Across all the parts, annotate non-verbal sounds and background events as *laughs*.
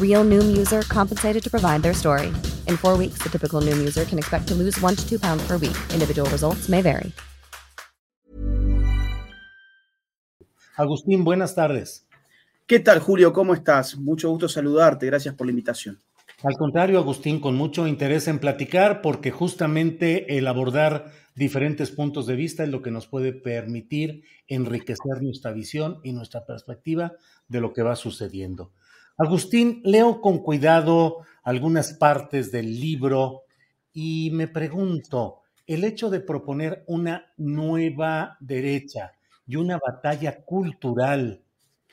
Real Noom user compensated to provide their story. In four weeks, the typical Noom user can expect to lose one to two pounds per week. Individual results may vary. Agustín, buenas tardes. ¿Qué tal, Julio? ¿Cómo estás? Mucho gusto saludarte. Gracias por la invitación. Al contrario, Agustín, con mucho interés en platicar, porque justamente el abordar diferentes puntos de vista es lo que nos puede permitir enriquecer nuestra visión y nuestra perspectiva de lo que va sucediendo. Agustín, leo con cuidado algunas partes del libro y me pregunto, el hecho de proponer una nueva derecha y una batalla cultural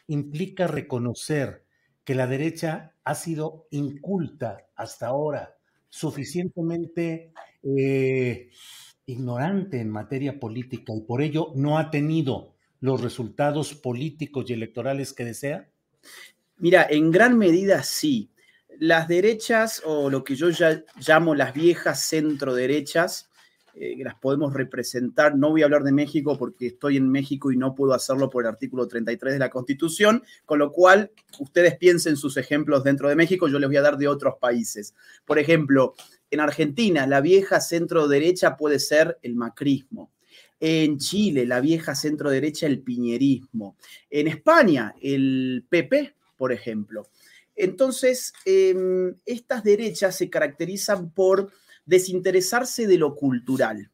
implica reconocer que la derecha ha sido inculta hasta ahora, suficientemente eh, ignorante en materia política y por ello no ha tenido los resultados políticos y electorales que desea? Mira, en gran medida sí. Las derechas o lo que yo ya llamo las viejas centro derechas, eh, las podemos representar. No voy a hablar de México porque estoy en México y no puedo hacerlo por el artículo 33 de la Constitución, con lo cual ustedes piensen sus ejemplos dentro de México, yo les voy a dar de otros países. Por ejemplo, en Argentina, la vieja centro derecha puede ser el macrismo. En Chile, la vieja centro derecha, el piñerismo. En España, el PP, por ejemplo. Entonces, em, estas derechas se caracterizan por desinteresarse de lo cultural.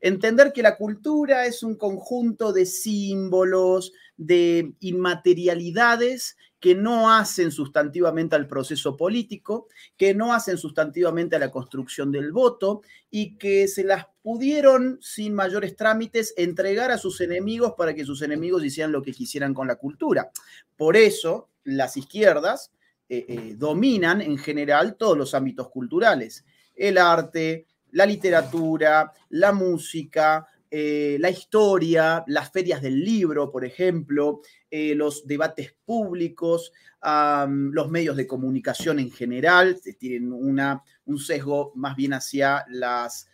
Entender que la cultura es un conjunto de símbolos, de inmaterialidades que no hacen sustantivamente al proceso político, que no hacen sustantivamente a la construcción del voto y que se las pudieron sin mayores trámites entregar a sus enemigos para que sus enemigos hicieran lo que quisieran con la cultura. Por eso las izquierdas eh, eh, dominan en general todos los ámbitos culturales el arte, la literatura, la música, eh, la historia, las ferias del libro, por ejemplo, los debates públicos, los medios de comunicación en general, tienen una, un sesgo más bien hacia las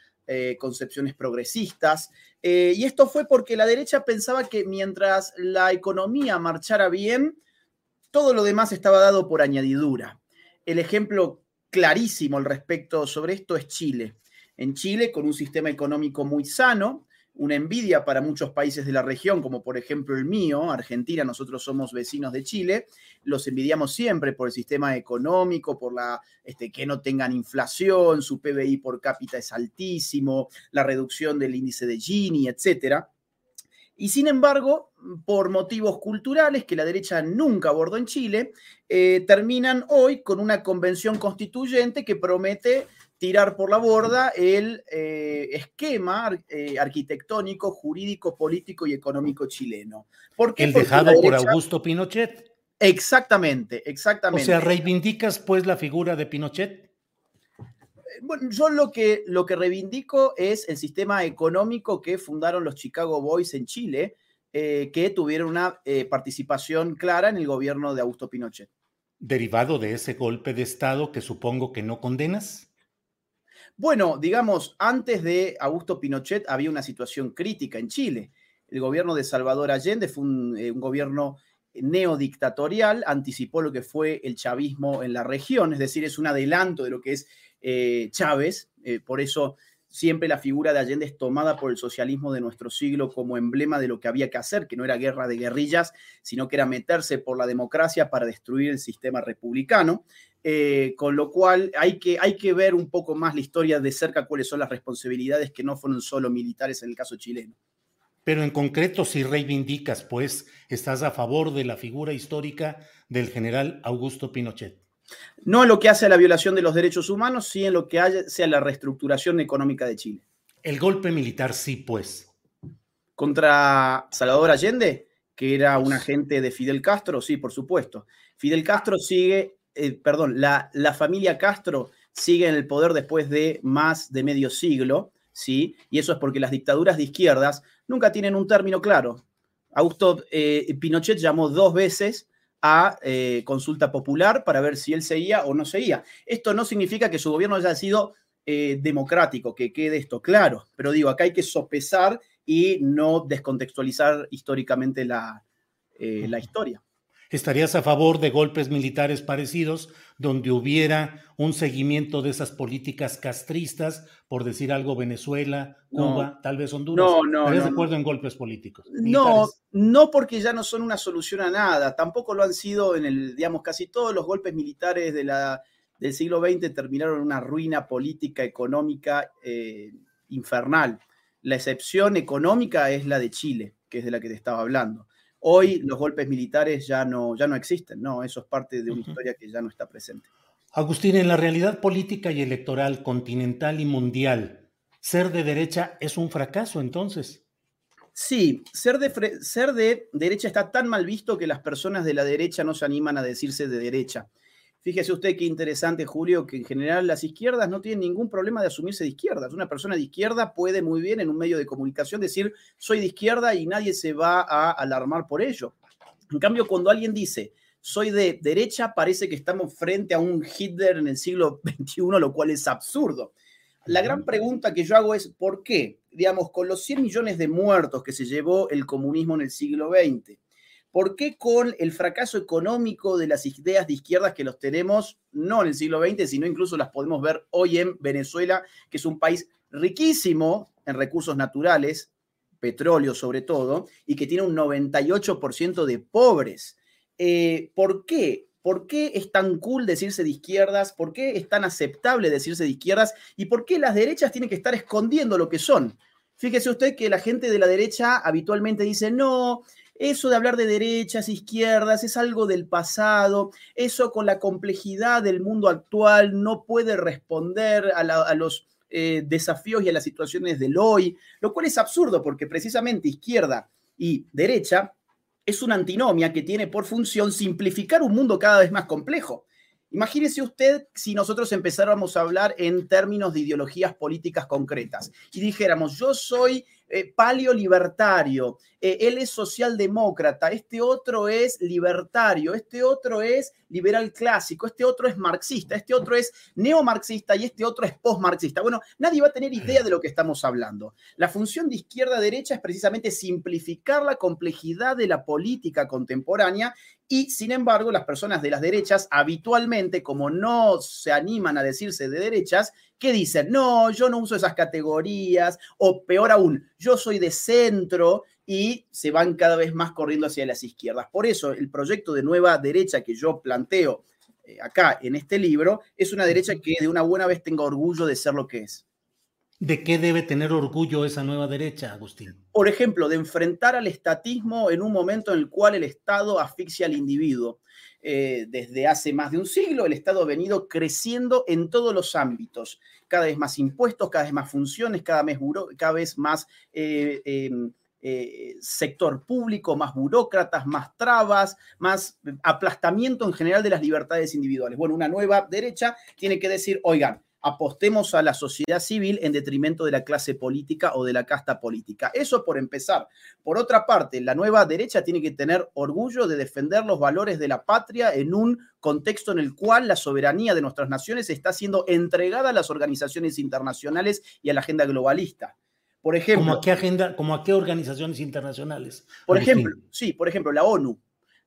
concepciones progresistas. y esto fue porque la derecha pensaba que mientras la economía marchara bien, todo lo demás estaba dado por añadidura. El ejemplo clarísimo al respecto sobre esto es Chile. En Chile, con un sistema económico muy sano, una envidia para muchos países de la región, como por ejemplo el mío, Argentina, nosotros somos vecinos de Chile, los envidiamos siempre por el sistema económico, por la este, que no tengan inflación, su PBI por cápita es altísimo, la reducción del índice de Gini, etcétera. Y sin embargo, por motivos culturales que la derecha nunca abordó en Chile, eh, terminan hoy con una convención constituyente que promete tirar por la borda el eh, esquema eh, arquitectónico, jurídico, político y económico chileno. ¿Por El dejado por Augusto Pinochet. Exactamente, exactamente. O sea, reivindicas pues la figura de Pinochet bueno, yo lo que, lo que reivindico es el sistema económico que fundaron los Chicago Boys en Chile, eh, que tuvieron una eh, participación clara en el gobierno de Augusto Pinochet. ¿Derivado de ese golpe de Estado que supongo que no condenas? Bueno, digamos, antes de Augusto Pinochet había una situación crítica en Chile. El gobierno de Salvador Allende fue un, eh, un gobierno neodictatorial, anticipó lo que fue el chavismo en la región, es decir, es un adelanto de lo que es eh, Chávez, eh, por eso siempre la figura de Allende es tomada por el socialismo de nuestro siglo como emblema de lo que había que hacer, que no era guerra de guerrillas, sino que era meterse por la democracia para destruir el sistema republicano. Eh, con lo cual hay que, hay que ver un poco más la historia de cerca, cuáles son las responsabilidades que no fueron solo militares en el caso chileno. Pero en concreto, si reivindicas, pues, estás a favor de la figura histórica del general Augusto Pinochet. No en lo que hace a la violación de los derechos humanos, sí en lo que hace a la reestructuración económica de Chile. El golpe militar, sí, pues. Contra Salvador Allende, que era un agente de Fidel Castro, sí, por supuesto. Fidel Castro sigue, eh, perdón, la, la familia Castro sigue en el poder después de más de medio siglo, ¿sí? Y eso es porque las dictaduras de izquierdas nunca tienen un término claro. Augusto eh, Pinochet llamó dos veces a eh, consulta popular para ver si él seguía o no seguía. Esto no significa que su gobierno haya sido eh, democrático, que quede esto claro, pero digo, acá hay que sopesar y no descontextualizar históricamente la, eh, la historia. ¿Estarías a favor de golpes militares parecidos donde hubiera un seguimiento de esas políticas castristas, por decir algo, Venezuela, Cuba, tal vez Honduras? No, no. ¿Estarías no, de acuerdo en golpes políticos? No, no porque ya no son una solución a nada. Tampoco lo han sido en el, digamos, casi todos los golpes militares de la, del siglo XX terminaron en una ruina política, económica eh, infernal. La excepción económica es la de Chile, que es de la que te estaba hablando. Hoy los golpes militares ya no, ya no existen, no, eso es parte de una historia que ya no está presente. Agustín, en la realidad política y electoral continental y mundial, ser de derecha es un fracaso entonces. Sí, ser de, ser de derecha está tan mal visto que las personas de la derecha no se animan a decirse de derecha. Fíjese usted qué interesante, Julio, que en general las izquierdas no tienen ningún problema de asumirse de izquierdas. Una persona de izquierda puede muy bien en un medio de comunicación decir soy de izquierda y nadie se va a alarmar por ello. En cambio, cuando alguien dice soy de derecha, parece que estamos frente a un Hitler en el siglo *laughs* XXI, lo cual es absurdo. La gran pregunta que yo hago es, ¿por qué? Digamos, con los 100 millones de muertos que se llevó el comunismo en el siglo XX, ¿Por qué con el fracaso económico de las ideas de izquierdas que los tenemos, no en el siglo XX, sino incluso las podemos ver hoy en Venezuela, que es un país riquísimo en recursos naturales, petróleo sobre todo, y que tiene un 98% de pobres? Eh, ¿Por qué? ¿Por qué es tan cool decirse de izquierdas? ¿Por qué es tan aceptable decirse de izquierdas? ¿Y por qué las derechas tienen que estar escondiendo lo que son? Fíjese usted que la gente de la derecha habitualmente dice, no, eso de hablar de derechas, izquierdas, es algo del pasado. Eso con la complejidad del mundo actual no puede responder a, los eh, desafíos y a las situaciones del hoy, lo cual es absurdo porque precisamente izquierda y derecha es una antinomia que tiene por función simplificar un mundo cada vez más complejo. Imagínese usted si nosotros empezáramos a hablar en términos de ideologías políticas concretas y dijéramos, yo soy eh, paleolibertario, eh, él es socialdemócrata, este otro es libertario, este otro es liberal clásico, este otro es marxista, este otro es neomarxista y este otro es postmarxista. Bueno, nadie va a tener idea de lo que estamos hablando. La función de izquierda-derecha es precisamente simplificar la complejidad de la política contemporánea y, sin embargo, las personas de las derechas habitualmente, como no se animan a decirse de derechas, ¿qué dicen? No, yo no uso esas categorías, o peor aún, yo soy de centro y se van cada vez más corriendo hacia las izquierdas. Por eso el proyecto de nueva derecha que yo planteo eh, acá en este libro es una derecha que de una buena vez tenga orgullo de ser lo que es. ¿De qué debe tener orgullo esa nueva derecha, Agustín? Por ejemplo, de enfrentar al estatismo en un momento en el cual el Estado asfixia al individuo. Eh, desde hace más de un siglo, el Estado ha venido creciendo en todos los ámbitos, cada vez más impuestos, cada vez más funciones, cada vez, cada vez más eh, eh, eh, sector público, más burócratas, más trabas, más aplastamiento en general de las libertades individuales. Bueno, una nueva derecha tiene que decir, oigan, apostemos a la sociedad civil en detrimento de la clase política o de la casta política. Eso por empezar. Por otra parte, la nueva derecha tiene que tener orgullo de defender los valores de la patria en un contexto en el cual la soberanía de nuestras naciones está siendo entregada a las organizaciones internacionales y a la agenda globalista. Por ejemplo. ¿Cómo a qué agenda, como a qué organizaciones internacionales? Por ejemplo, sí, por ejemplo, la ONU.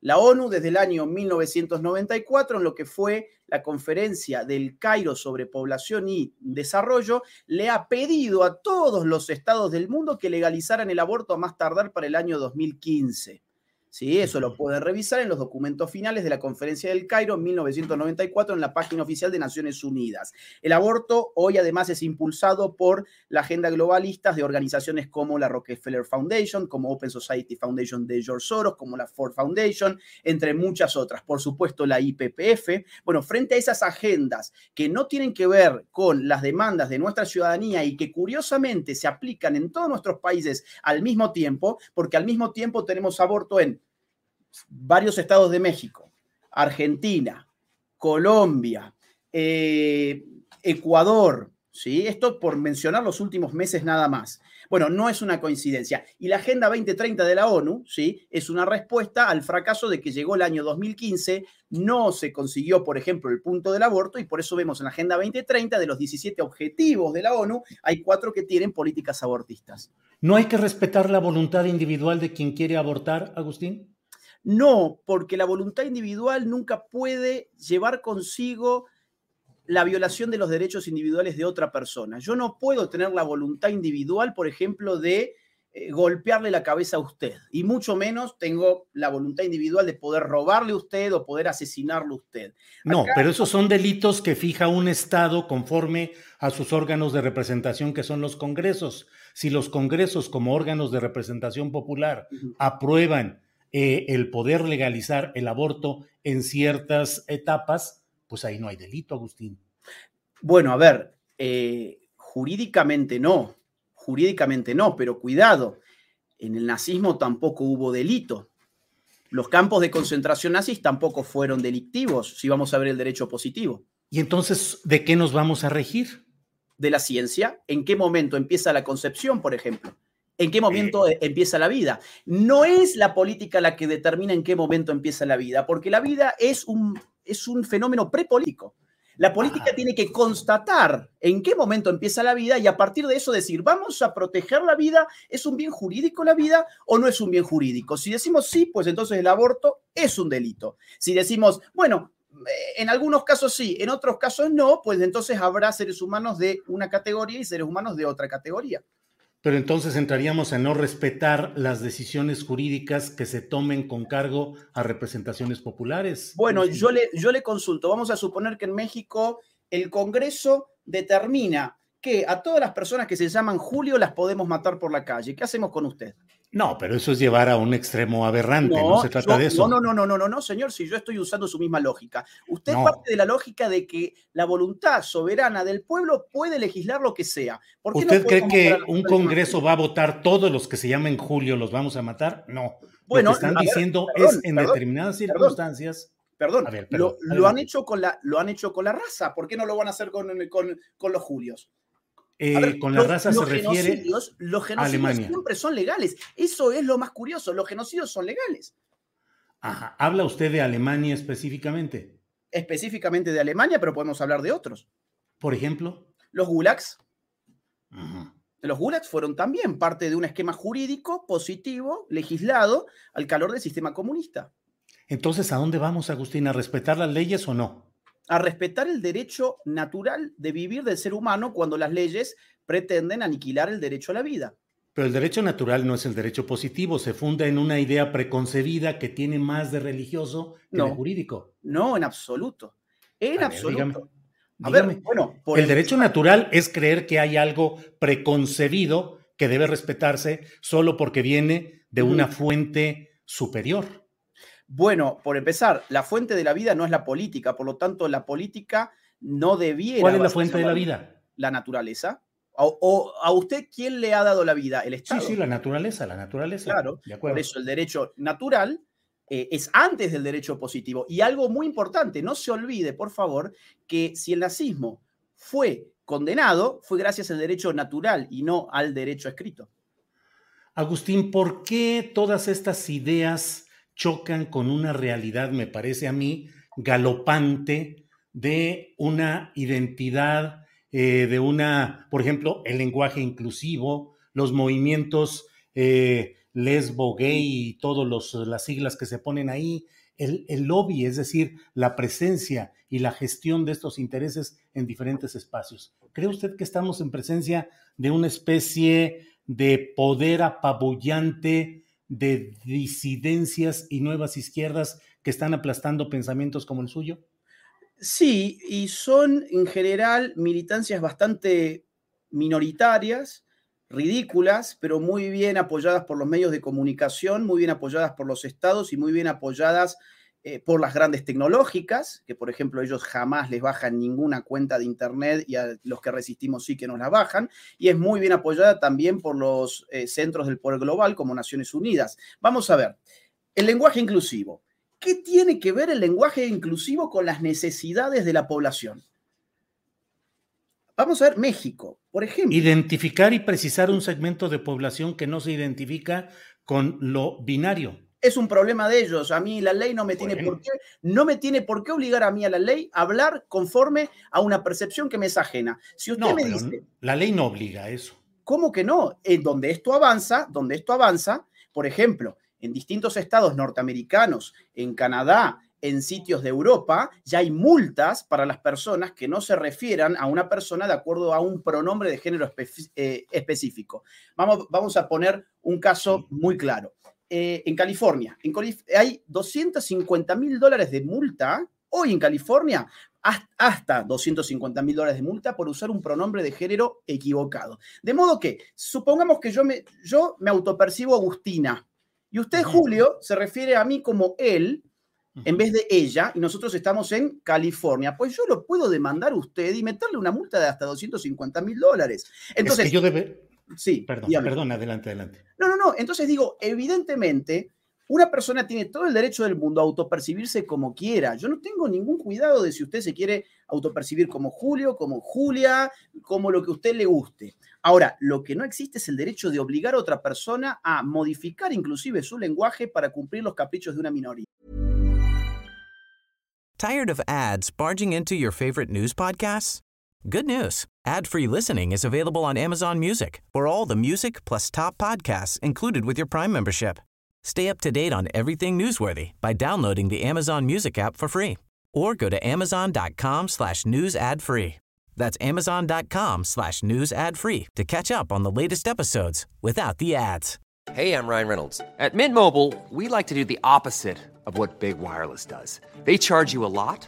La ONU desde el año 1994, en lo que fue la conferencia del Cairo sobre población y desarrollo, le ha pedido a todos los estados del mundo que legalizaran el aborto a más tardar para el año 2015. ¿Sí? Eso lo pueden revisar en los documentos finales de la Conferencia del Cairo en 1994 en la página oficial de Naciones Unidas. El aborto hoy además es impulsado por la agenda globalista de organizaciones como la Rockefeller Foundation, como Open Society Foundation de George Soros, como la Ford Foundation, entre muchas otras. Por supuesto, la IPPF. Bueno, frente a esas agendas que no tienen que ver con las demandas de nuestra ciudadanía y que curiosamente se aplican en todos nuestros países al mismo tiempo, porque al mismo tiempo tenemos aborto en varios estados de México, Argentina, Colombia, eh, Ecuador, ¿sí? Esto por mencionar los últimos meses nada más. Bueno, no es una coincidencia. Y la Agenda 2030 de la ONU, ¿sí? Es una respuesta al fracaso de que llegó el año 2015, no se consiguió, por ejemplo, el punto del aborto y por eso vemos en la Agenda 2030 de los 17 objetivos de la ONU, hay cuatro que tienen políticas abortistas. ¿No hay que respetar la voluntad individual de quien quiere abortar, Agustín? No, porque la voluntad individual nunca puede llevar consigo la violación de los derechos individuales de otra persona. Yo no puedo tener la voluntad individual, por ejemplo, de eh, golpearle la cabeza a usted, y mucho menos tengo la voluntad individual de poder robarle a usted o poder asesinarle a usted. No, pero esos son delitos que fija un Estado conforme a sus órganos de representación, que son los congresos. Si los congresos como órganos de representación popular aprueban eh, el poder legalizar el aborto en ciertas etapas, pues ahí no hay delito, Agustín. Bueno, a ver, eh, jurídicamente no, jurídicamente no, pero cuidado, en el nazismo tampoco hubo delito. Los campos de concentración nazis tampoco fueron delictivos, si vamos a ver el derecho positivo. ¿Y entonces de qué nos vamos a regir? De la ciencia. ¿En qué momento empieza la concepción, por ejemplo? En qué momento e, empieza la vida. No es la política la que determina en qué momento empieza la vida, porque la vida es un, es un fenómeno prepolítico. La política ah. tiene que constatar en qué momento empieza la vida y a partir de eso decir, vamos a proteger la vida, ¿es un bien jurídico la vida o no es un bien jurídico? Si decimos sí, pues entonces el aborto es un delito. Si decimos, bueno, en algunos casos sí, en otros casos no, pues entonces habrá seres humanos de una categoría y seres humanos de otra categoría. Pero entonces entraríamos a no respetar las decisiones jurídicas que se tomen con cargo a representaciones populares. Bueno, yo le, yo le consulto. Vamos a suponer que en México el Congreso determina que a todas las personas que se llaman Julio las podemos matar por la calle. ¿Qué hacemos con usted? No, pero eso es llevar a un extremo aberrante, no, se trata de eso. No, no, no, no, no, no, señor, si yo estoy usando su misma lógica. Usted parte de la lógica de que la voluntad soberana del pueblo puede legislar lo que sea. ¿Usted cree que un Congreso va a votar todos los que se llamen Julio los vamos a matar? No. Bueno, lo que están diciendo es en determinadas circunstancias. Perdón, lo, han hecho con la, lo han hecho con la raza. ¿Por qué no lo van a hacer con, con, con los Julios? Eh, con la raza se refiere los genocidios siempre son legales. Eso es lo más curioso. Los genocidios son legales. Ajá. ¿Habla usted de Alemania específicamente? Específicamente de Alemania, pero podemos hablar de otros. Por ejemplo. Los gulags. Los gulags fueron también parte de un esquema jurídico positivo, legislado, al calor del sistema comunista. Entonces, ¿a dónde vamos, Agustín? ¿A respetar las leyes o no? A respetar el derecho natural de vivir del ser humano cuando las leyes pretenden aniquilar el derecho a la vida. Pero el derecho natural no es el derecho positivo, se funda en una idea preconcebida que tiene más de religioso que de jurídico. No, en absoluto. En absoluto. A ver, bueno, el, derecho natural es creer que hay algo preconcebido que debe respetarse solo porque viene de una fuente superior. Bueno, por empezar, la fuente de la vida no es la política, por lo tanto, la política no debiera. ¿Cuál es la fuente de la vida? La naturaleza. O, a usted quién le ha dado la vida? El Estado. Sí, sí, la naturaleza, la naturaleza. Claro, por eso el derecho natural eh, es antes del derecho positivo. Y algo muy importante, no se olvide, por favor, que si el nazismo fue condenado, fue gracias al derecho natural y no al derecho escrito. Agustín, ¿por qué todas estas ideas chocan con una realidad, me parece a mí, galopante de una identidad, eh, de una, por ejemplo, el lenguaje inclusivo, los movimientos eh, lesbo, gay y todas las siglas que se ponen ahí, el, el, lobby, es decir, la presencia y la gestión de estos intereses en diferentes espacios. ¿Cree usted que estamos en presencia de una especie de poder apabullante de disidencias y nuevas izquierdas que están aplastando pensamientos como el suyo? Sí, y son en general militancias bastante minoritarias, ridículas, pero muy bien apoyadas por los medios de comunicación, muy bien apoyadas por los estados y muy bien apoyadas eh, por las grandes tecnológicas, que por ejemplo ellos jamás les bajan ninguna cuenta de Internet y a los que resistimos sí que nos la bajan, y es muy bien apoyada también por los eh, centros del poder global como Naciones Unidas. Vamos a ver, el lenguaje inclusivo. ¿Qué tiene que ver el lenguaje inclusivo con las necesidades de la población? Vamos a ver México, por ejemplo. Identificar y precisar un segmento de población que no se identifica con lo binario. Es un problema de ellos. A mí la ley no me tiene por qué, no me tiene por qué obligar a mí a la ley a hablar conforme a una percepción que me es ajena. Si usted me dice, la ley no obliga a eso. ¿Cómo que no? En donde esto avanza, donde esto avanza, por ejemplo, en distintos estados norteamericanos, en Canadá, en sitios de Europa, ya hay multas para las personas que no se refieran a una persona de acuerdo a un pronombre de género eh, específico. Vamos, vamos a poner un caso muy claro. Eh, en California, en hay 250 mil dólares de multa hoy en California hasta 250 mil dólares de multa por usar un pronombre de género equivocado. De modo que, supongamos que yo me, yo me autopercibo Agustina, y usted, Julio, se refiere a mí como él en vez de ella, y nosotros estamos en California. Pues yo lo puedo demandar a usted y meterle una multa de hasta 250 mil dólares. Entonces, yo debe... Sí, perdón, perdón, adelante, adelante. No, no, no. Entonces digo, evidentemente, una persona tiene todo el derecho del mundo a autopercibirse como quiera. Yo no tengo ningún cuidado de si usted se quiere autopercibir como Julio, como Julia, como lo que a usted le guste. Ahora, lo que no existe es el derecho de obligar a otra persona a modificar inclusive su lenguaje para cumplir los caprichos de una minoría. Tired of ads barging into your favorite news podcasts? Good news. Ad-free listening is available on Amazon Music. For all the music plus top podcasts included with your Prime membership. Stay up to date on everything newsworthy by downloading the Amazon Music app for free or go to amazon.com slash news ad free. That's amazon.com slash news ad free to catch up on the latest episodes without the ads. Hey, I'm Ryan Reynolds. At Mint Mobile, we like to do the opposite of what Big Wireless does. They charge you a lot,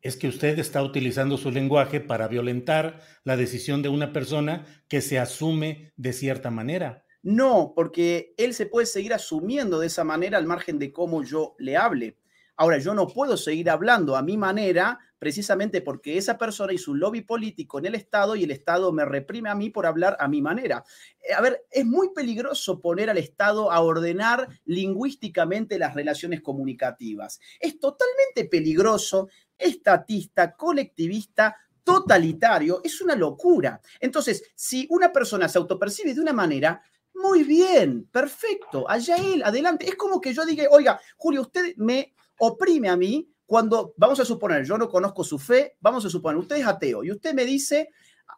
Es que usted está utilizando su lenguaje para violentar la decisión de una persona que se asume de cierta manera. No, porque él se puede seguir asumiendo de esa manera al margen de cómo yo le hable. Ahora, yo no puedo seguir hablando a mi manera precisamente porque esa persona hizo un lobby político en el Estado y el Estado me reprime a mí por hablar a mi manera. Eh, a ver, es muy peligroso poner al Estado a ordenar lingüísticamente las relaciones comunicativas. Es totalmente peligroso, estatista, colectivista, totalitario, es una locura. Entonces, si una persona se autopercibe de una manera, muy bien, perfecto, allá él, adelante. Es como que yo diga, oiga, Julio, usted me oprime a mí cuando, vamos a suponer, yo no conozco su fe, vamos a suponer, usted es ateo y usted me dice,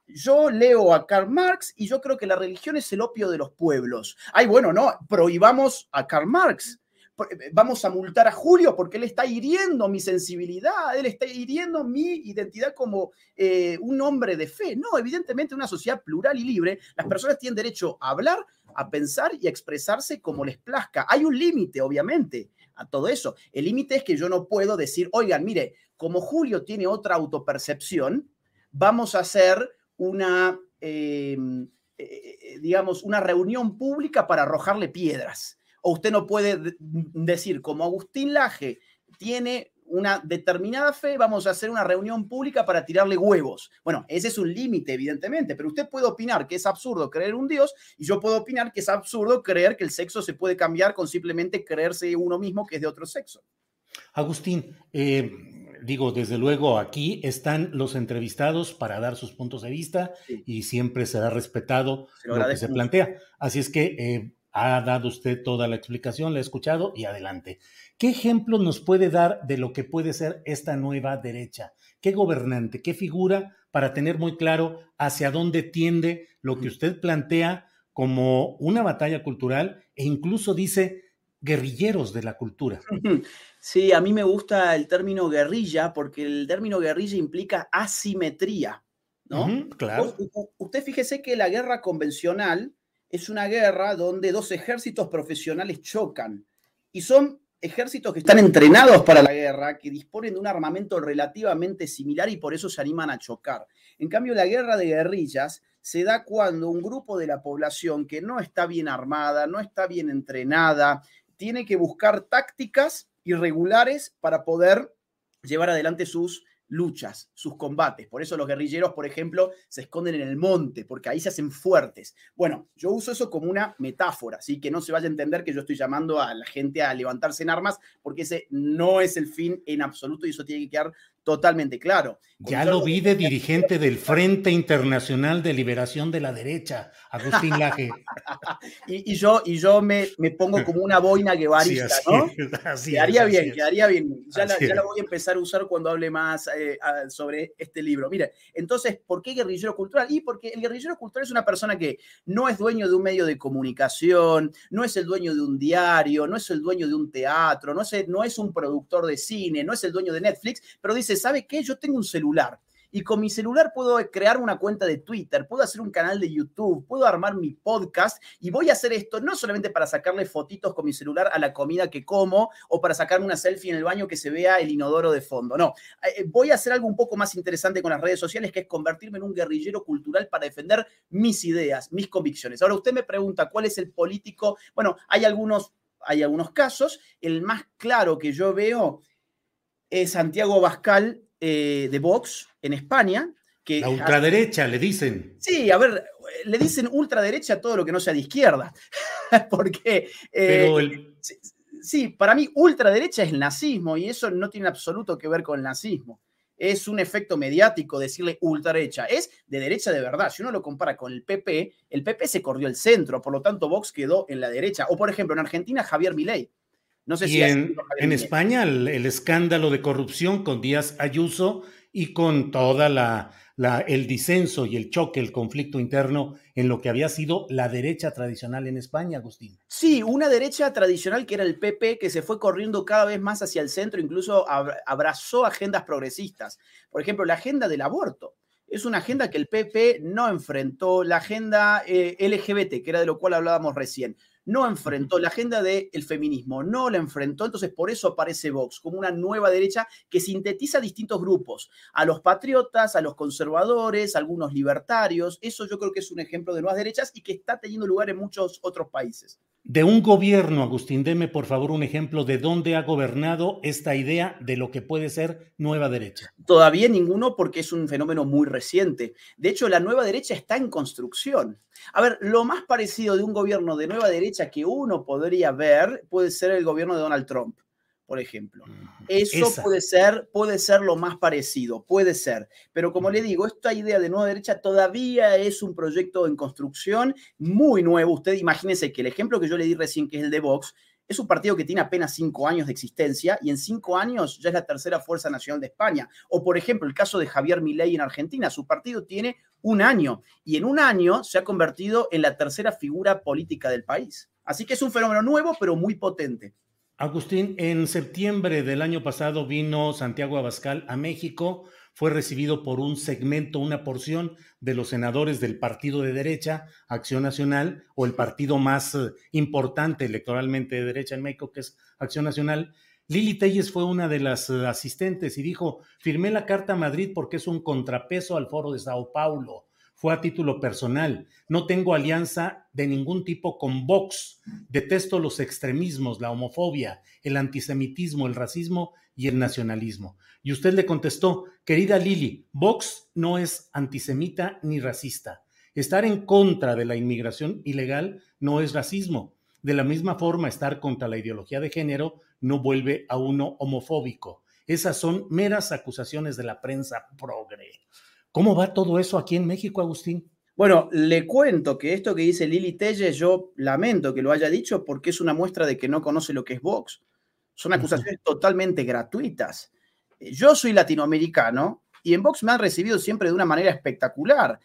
yo leo a Karl Marx y yo creo que la religión es el opio de los pueblos. Ay, bueno, no, prohibamos a Karl Marx. Vamos a multar a Julio porque él está hiriendo mi sensibilidad, él está hiriendo mi identidad como eh, un hombre de fe. No, evidentemente, en una sociedad plural y libre, las personas tienen derecho a hablar, a pensar y a expresarse como les plazca. Hay un límite, obviamente, a todo eso. El límite es que yo no puedo decir, oigan, mire, como Julio tiene otra autopercepción, vamos a hacer una, em, eh, eh, digamos, una reunión pública para arrojarle piedras. O usted no puede decir, como Agustín Laje tiene una determinada fe, vamos a hacer una reunión pública para tirarle huevos. Bueno, ese es un límite, evidentemente, pero usted puede opinar que es absurdo creer un Dios y yo puedo opinar que es absurdo creer que el sexo se puede cambiar con simplemente creerse uno mismo que es de otro sexo. Agustín, eh, digo, desde luego aquí están los entrevistados para dar sus puntos de vista Sí. y siempre será respetado Se lo lo que se plantea. Así es que eh, ha dado usted toda la explicación, la he escuchado y adelante. ¿Qué ejemplo nos puede dar de lo que puede ser esta nueva derecha? ¿Qué gobernante, qué figura para tener muy claro hacia dónde tiende lo que usted plantea como una batalla cultural e incluso dice guerrilleros de la cultura? *laughs* Sí, a mí me gusta el término guerrilla porque el término guerrilla implica asimetría, ¿no? Claro. Usted fíjese que la guerra convencional es una guerra donde dos ejércitos profesionales chocan y son ejércitos que están entrenados para la guerra, que disponen de un armamento relativamente similar y por eso se animan a chocar. En cambio, la guerra de guerrillas se da cuando un grupo de la población que no está bien armada, no está bien entrenada, tiene que buscar tácticas irregulares para poder llevar adelante sus luchas, sus combates. Por eso los guerrilleros, por ejemplo, se esconden en el monte, porque ahí se hacen fuertes. Bueno, yo uso eso como una metáfora, así que no se vaya a entender que yo estoy llamando a la gente a levantarse en armas, porque ese no es el fin en absoluto y eso tiene que quedar totalmente claro. Ya lo vi de dirigente del Frente Internacional de Liberación de la Derecha, Agustín Laje. *laughs* Y, y yo, y yo me, me pongo como una boina Sí, guevarista, así ¿no? es, así quedaría es, así bien, es. quedaría bien. Ya, la, ya la voy a empezar a usar cuando hable más eh, a- sobre este libro. Mire, entonces, ¿por qué guerrillero cultural? Y porque el guerrillero cultural es una persona que no es dueño de un medio de comunicación, no es el dueño de un diario, no es el dueño de un teatro, no es, el- no es un productor de cine, no es el dueño de Netflix, pero dice, ¿sabe qué? Yo tengo un celular. Y con mi celular puedo crear una cuenta de Twitter, puedo hacer un canal de YouTube, puedo armar mi podcast y voy a hacer esto no solamente para sacarle fotitos con mi celular a la comida que como o para sacarme una selfie en el baño que se vea el inodoro de fondo. No, Eh, voy a hacer algo un poco más interesante con las redes sociales, que es convertirme en un guerrillero cultural para defender mis ideas, mis convicciones. Ahora usted me pregunta cuál es el político. Bueno, hay algunos, hay algunos casos. El más claro que yo veo es Santiago Bascal eh, de Vox en España. Que La ultraderecha, le dicen. Sí, a ver, le dicen ultraderecha a todo lo que no sea de izquierda. *laughs* Porque. eh, Pero el, sí, sí, para mí ultraderecha es el nazismo y eso no tiene absoluto que ver con el nazismo. Es un efecto mediático decirle ultraderecha. Es de derecha de verdad. Si uno lo compara con el PP, el PP se corrió el centro, por lo tanto Vox quedó en la derecha. O por ejemplo, en Argentina, Javier Milei. No sé y si en, en. España el, el escándalo de corrupción con Díaz Ayuso y con toda la, la- el disenso y el choque, el conflicto interno en lo que había sido la derecha tradicional en España, Agustín. Sí, una derecha tradicional que era el PP, que se fue corriendo cada vez más hacia el centro, incluso ab- abrazó agendas progresistas. Por ejemplo, la agenda del aborto. Es una agenda que el PP no enfrentó, la agenda eh, LGBT, que era de lo cual hablábamos recién, no enfrentó, la agenda del feminismo no la enfrentó, entonces por eso aparece Vox como una nueva derecha que sintetiza distintos grupos, a los patriotas, a los conservadores, a algunos libertarios, eso yo creo que es un ejemplo de nuevas derechas y que está teniendo lugar en muchos otros países. De un gobierno, Agustín, deme por favor un ejemplo de dónde ha gobernado esta idea de lo que puede ser nueva derecha. Todavía ninguno porque es un fenómeno muy reciente. De hecho, la nueva derecha está en construcción. A ver, lo más parecido de un gobierno de nueva derecha que uno podría ver puede ser el gobierno de Donald Trump, por ejemplo. Eso Esa. puede ser, puede ser lo más parecido, puede ser. Pero como le digo, esta idea de nueva derecha todavía es un proyecto en construcción muy nuevo. Usted imagínese que el ejemplo que yo le di recién, que es el de Vox, es un partido que tiene apenas cinco años de existencia y en cinco años ya es la tercera fuerza nacional de España. O, por ejemplo, el caso de Javier Milei en Argentina. Su partido tiene un año y en un año se ha convertido en la tercera figura política del país. Así que es un fenómeno nuevo, pero muy potente. Agustín, en septiembre del año pasado vino Santiago Abascal a México, fue recibido por un segmento, una porción de los senadores del partido de derecha, Acción Nacional, o el partido más eh, importante electoralmente de derecha en México, que es Acción Nacional. Lili Telles fue una de las eh, asistentes y dijo, firmé la Carta a Madrid porque es un contrapeso al foro de Sao Paulo. Fue a título personal. No tengo alianza de ningún tipo con Vox. Detesto los extremismos, la homofobia, el antisemitismo, el racismo y el nacionalismo. Y usted le contestó, querida Lili, Vox no es antisemita ni racista. Estar en contra de la inmigración ilegal no es racismo. De la misma forma, estar contra la ideología de género no vuelve a uno homofóbico. Esas son meras acusaciones de la prensa progre. ¿Cómo va todo eso aquí en México, Agustín? Bueno, le cuento que esto que dice Lili Telle, yo lamento que lo haya dicho porque es una muestra de que no conoce lo que es Vox. Son acusaciones totalmente gratuitas. Yo soy latinoamericano y en Vox me han recibido siempre de una manera espectacular.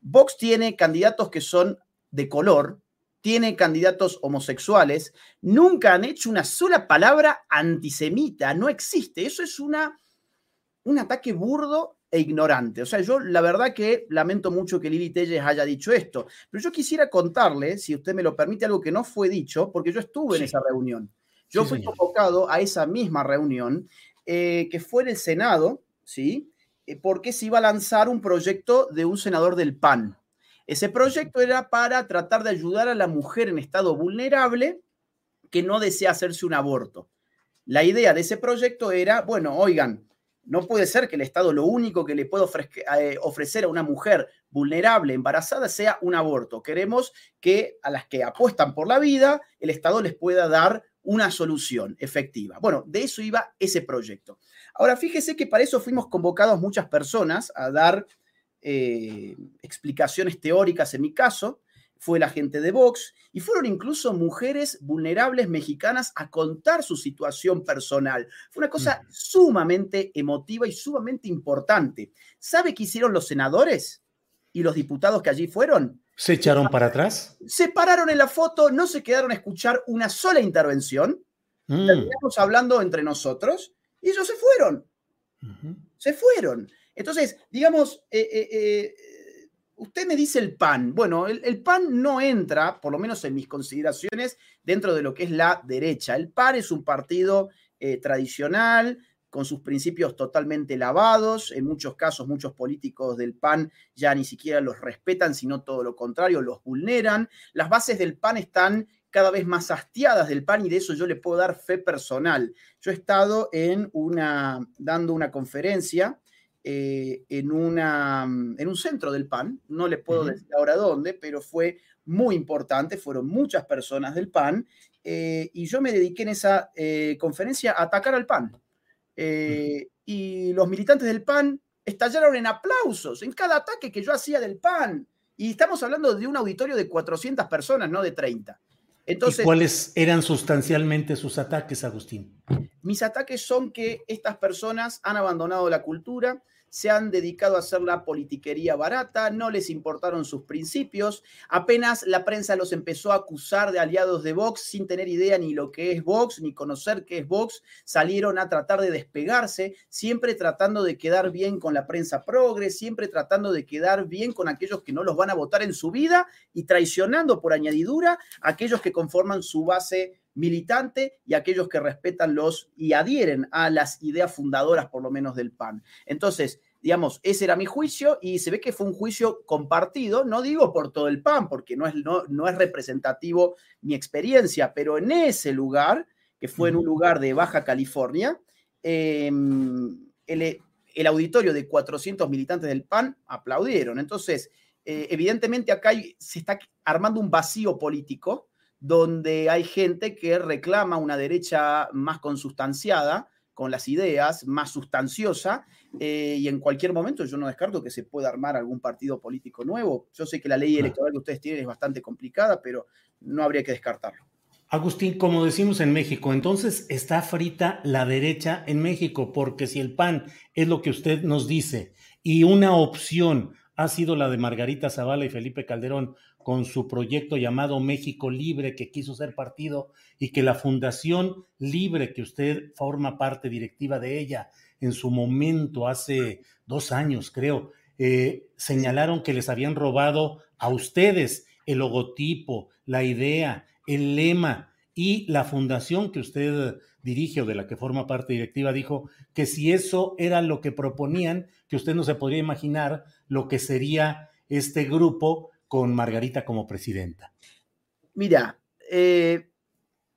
Vox tiene candidatos que son de color, tiene candidatos homosexuales, nunca han hecho una sola palabra antisemita, no existe. Eso es una, un ataque burdo e ignorante. O sea, yo la verdad que lamento mucho que Lili Telles haya dicho esto, pero yo quisiera contarle, si usted me lo permite, algo que no fue dicho, porque yo estuve en esa reunión. Yo fui convocado a esa misma reunión, eh, que fue en el Senado, ¿sí? Eh, porque se iba a lanzar un proyecto de un senador del PAN. Ese proyecto era para tratar de ayudar a la mujer en estado vulnerable que no desea hacerse un aborto. La idea de ese proyecto era, bueno, oigan, no puede ser que el Estado lo único que le pueda eh, ofrecer a una mujer vulnerable, embarazada, sea un aborto. Queremos que a las que apuestan por la vida, el Estado les pueda dar una solución efectiva. Bueno, de eso iba ese proyecto. Ahora, fíjese que para eso fuimos convocados muchas personas a dar eh, explicaciones teóricas en mi caso, fue la gente de Vox y fueron incluso mujeres vulnerables mexicanas a contar su situación personal. Fue una cosa sumamente emotiva y sumamente importante. ¿Sabe qué hicieron los senadores y los diputados que allí fueron? ¿Se echaron para atrás? Se pararon en la foto, no se quedaron a escuchar una sola intervención. Mm. Terminamos hablando entre nosotros y ellos se fueron. Se fueron. Entonces, digamos, eh, eh, eh, usted me dice el PAN. Bueno, el, PAN no entra, por lo menos en mis consideraciones, dentro de lo que es la derecha. El PAN es un partido tradicional, con sus principios totalmente lavados. En muchos casos, muchos políticos del PAN ya ni siquiera los respetan, sino todo lo contrario, los vulneran. Las bases del PAN están cada vez más hastiadas del PAN y de eso yo le puedo dar fe personal. Yo he estado en una, dando una conferencia eh, en, una, en un centro del PAN, no le puedo decir ahora dónde, pero fue muy importante, fueron muchas personas del PAN, eh, y yo me dediqué en esa eh, conferencia a atacar al PAN. Eh, y los militantes del PAN estallaron en aplausos en cada ataque que yo hacía del PAN. Y estamos hablando de un auditorio de 400 personas, no de 30. Entonces, ¿Y cuáles eran sustancialmente sus ataques, Agustín? Mis ataques son que estas personas han abandonado la cultura, se han dedicado a hacer la politiquería barata, no les importaron sus principios, apenas la prensa los empezó a acusar de aliados de Vox sin tener idea ni lo que es Vox, ni conocer qué es Vox, salieron a tratar de despegarse, siempre tratando de quedar bien con la prensa progre, siempre tratando de quedar bien con aquellos que no los van a votar en su vida y traicionando por añadidura a aquellos que conforman su base militante y aquellos que respetan los y adhieren a las ideas fundadoras, por lo menos, del PAN. Entonces, digamos, ese era mi juicio y se ve que fue un juicio compartido, no digo por todo el PAN, porque no es, no, no es representativo mi experiencia, pero en ese lugar, que fue en un lugar de Baja California, em, el, el, auditorio de 400 militantes del PAN aplaudieron. Entonces, eh, evidentemente acá se está armando un vacío político donde hay gente que reclama una derecha más consustanciada, con las ideas, más sustanciosa, eh, y en cualquier momento yo no descarto que se pueda armar algún partido político nuevo. Yo sé que la ley electoral que ustedes tienen es bastante complicada, pero no habría que descartarlo. Agustín, como decimos en México, entonces está frita la derecha en México, porque si el PAN es lo que usted nos dice y una opción ha sido la de Margarita Zavala y Felipe Calderón, con su proyecto llamado México Libre, que quiso ser partido y que la Fundación Libre, que usted forma parte directiva de ella, en su momento, hace dos años creo, eh, señalaron que les habían robado a ustedes el logotipo, la idea, el lema. Y la fundación que usted dirige o de la que forma parte directiva dijo que si eso era lo que proponían, que usted no se podría imaginar lo que sería este grupo con Margarita como presidenta? Mira, eh,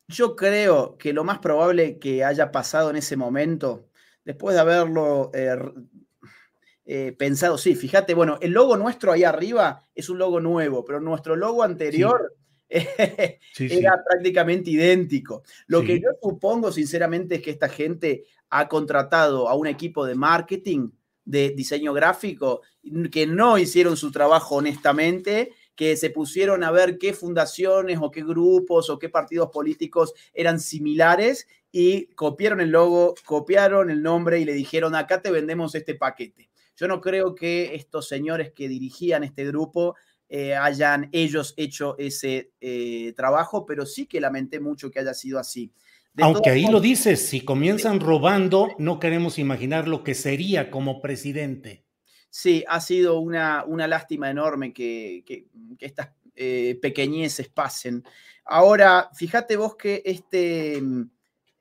yo creo que lo más probable que haya pasado en ese momento, después de haberlo eh, eh, pensado, sí, fíjate, bueno, el logo nuestro ahí arriba es un logo nuevo, pero nuestro logo anterior *laughs* era prácticamente idéntico. Lo que yo supongo, sinceramente, es que esta gente ha contratado a un equipo de marketing, de diseño gráfico, que no hicieron su trabajo honestamente, que se pusieron a ver qué fundaciones o qué grupos o qué partidos políticos eran similares y copiaron el logo, copiaron el nombre y le dijeron, acá te vendemos este paquete. Yo no creo que estos señores que dirigían este grupo eh, hayan ellos hecho ese eh, trabajo, pero sí que lamenté mucho que haya sido así. Aunque ahí lo dices, si comienzan robando, no queremos imaginar lo que sería como presidente. Sí, ha sido una, una lástima enorme que, que, estas eh, pequeñeces pasen. Ahora, fíjate vos que este... Mm,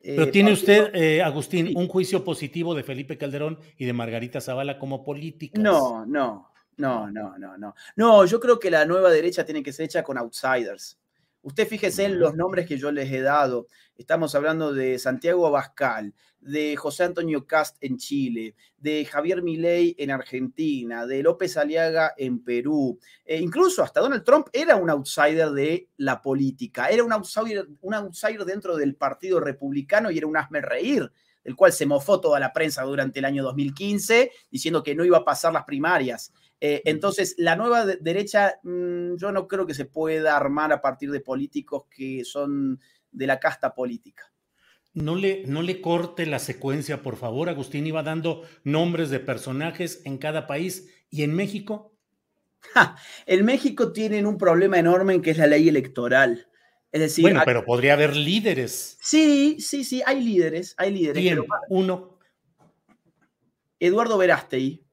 pero tiene usted, Agustín, un juicio positivo de Felipe Calderón y de Margarita Zavala como políticas. No, no, no, no, no, no. No, yo creo que la nueva derecha tiene que ser hecha con outsiders. Usted fíjese en los nombres que yo les he dado. Estamos hablando de Santiago Abascal, de José Antonio Cast en Chile, de Javier Milei en Argentina, de López Aliaga en Perú. E incluso hasta Donald Trump era un outsider de la política, era un outsider, un outsider dentro del Partido Republicano y era un asme reír del cual se mofó toda la prensa durante el año 2015, diciendo que no iba a pasar las primarias. Eh, entonces, la nueva derecha mm, yo no creo que se pueda armar a partir de políticos que son de la casta política. No le, no le corte la secuencia, por favor. Agustín iba dando nombres de personajes en cada país. ¿Y en México? en México tienen un problema enorme en que es la ley electoral. Es decir, bueno, pero podría haber líderes. Sí, sí, sí, hay líderes, hay líderes. Bien, uno. Eduardo Verástegui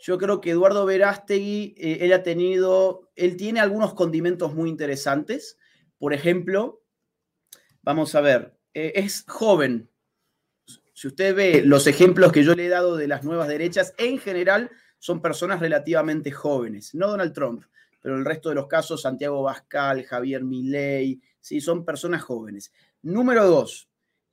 yo creo que Eduardo Verástegui, eh, él ha tenido, él tiene algunos condimentos muy interesantes. Por ejemplo, vamos a ver, eh, es joven. Si usted ve los ejemplos que yo le he dado de las nuevas derechas, en general son personas relativamente jóvenes. No Donald Trump, pero el resto de los casos, Santiago Bascal, Javier Milei, sí, son personas jóvenes. Número dos,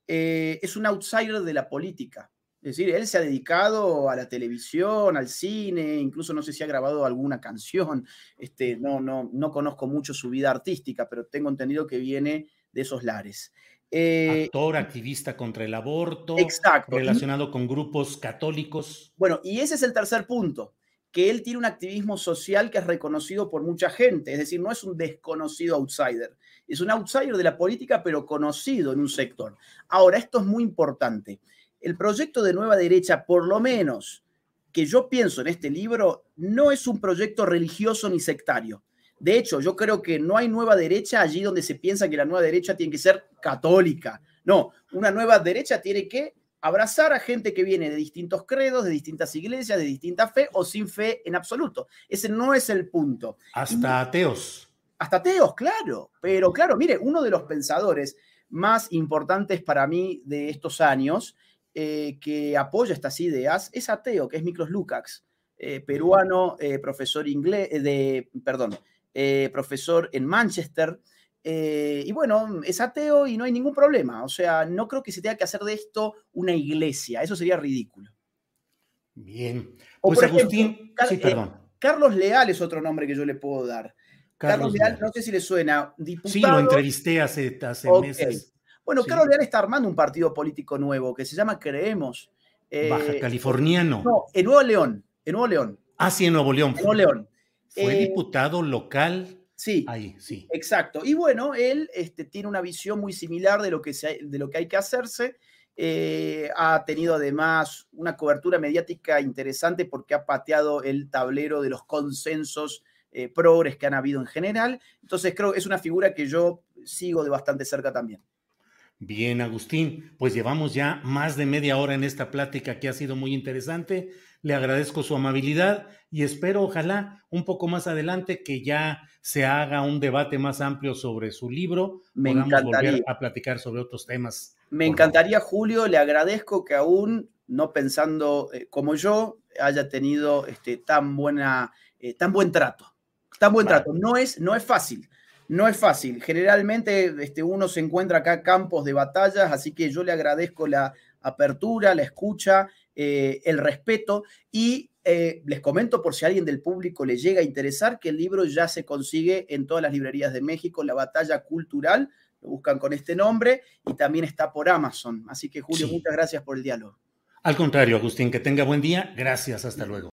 eh, es un outsider de la política. Es decir, él se ha dedicado a la televisión, al cine, incluso no sé si ha grabado alguna canción. Este, no, no, no conozco mucho su vida artística, pero tengo entendido que viene de esos lares. Eh, Actor, activista contra el aborto, exacto. relacionado con grupos católicos. Bueno, y ese es el tercer punto, que él tiene un activismo social que es reconocido por mucha gente, es decir, no es un desconocido outsider, es un outsider de la política, pero conocido en un sector. Ahora, esto es muy importante el proyecto de nueva derecha, por lo menos que yo pienso en este libro, no es un proyecto religioso ni sectario. De hecho, yo creo que no hay nueva derecha allí donde se piensa que la nueva derecha tiene que ser católica. No, una nueva derecha tiene que abrazar a gente que viene de distintos credos, de distintas iglesias, de distinta fe o sin fe en absoluto. Ese no es el punto. Hasta ateos. Hasta ateos, claro. Pero claro, mire, uno de los pensadores más importantes para mí de estos años eh, que apoya estas ideas es ateo, que es Miklos Lukács, eh, peruano, eh, profesor inglés, de, perdón, profesor en Manchester. y bueno, es ateo y no hay ningún problema. O sea, no creo que se tenga que hacer de esto una iglesia. Eso sería ridículo. Bien. Pues Agustín, sí, perdón. Carlos Leal es otro nombre que yo le puedo dar. Carlos, Leal, no sé si le suena. Diputado. Sí, lo entrevisté hace, hace meses. Bueno, Carlos Leal está armando un partido político nuevo que se llama Creemos. Eh, Baja Californiano. No, en Nuevo León. En Nuevo León. Ah, sí, en Nuevo León. En Nuevo León. Fue eh, diputado local. Sí. Ahí, sí. Exacto. Y bueno, él este, tiene una visión muy similar de lo que, de lo que hay que hacerse. Eh, ha tenido además una cobertura mediática interesante porque ha pateado el tablero de los consensos progres que han habido en general. Entonces creo que es una figura que yo sigo de bastante cerca también. Bien, Agustín, pues llevamos ya más de media hora en esta plática que ha sido muy interesante. Le agradezco su amabilidad y espero, ojalá, un poco más adelante que ya se haga un debate más amplio sobre su libro. Me podamos volver a platicar sobre otros temas. Me encantaría, Julio, le agradezco que aún no pensando eh, como yo haya tenido este, tan buena, eh, tan buen trato. Tan buen trato. No es, no es fácil no es fácil. Generalmente este, uno se encuentra acá campos de batallas, así que yo le agradezco la apertura, la escucha, eh, el respeto y eh, les comento por si a alguien del público le llega a interesar que el libro ya se consigue en todas las librerías de México, La Batalla Cultural, lo buscan con este nombre y también está por Amazon. Así que Julio, Sí. muchas gracias por el diálogo. Al contrario, Agustín, que tenga buen día. Gracias, hasta luego.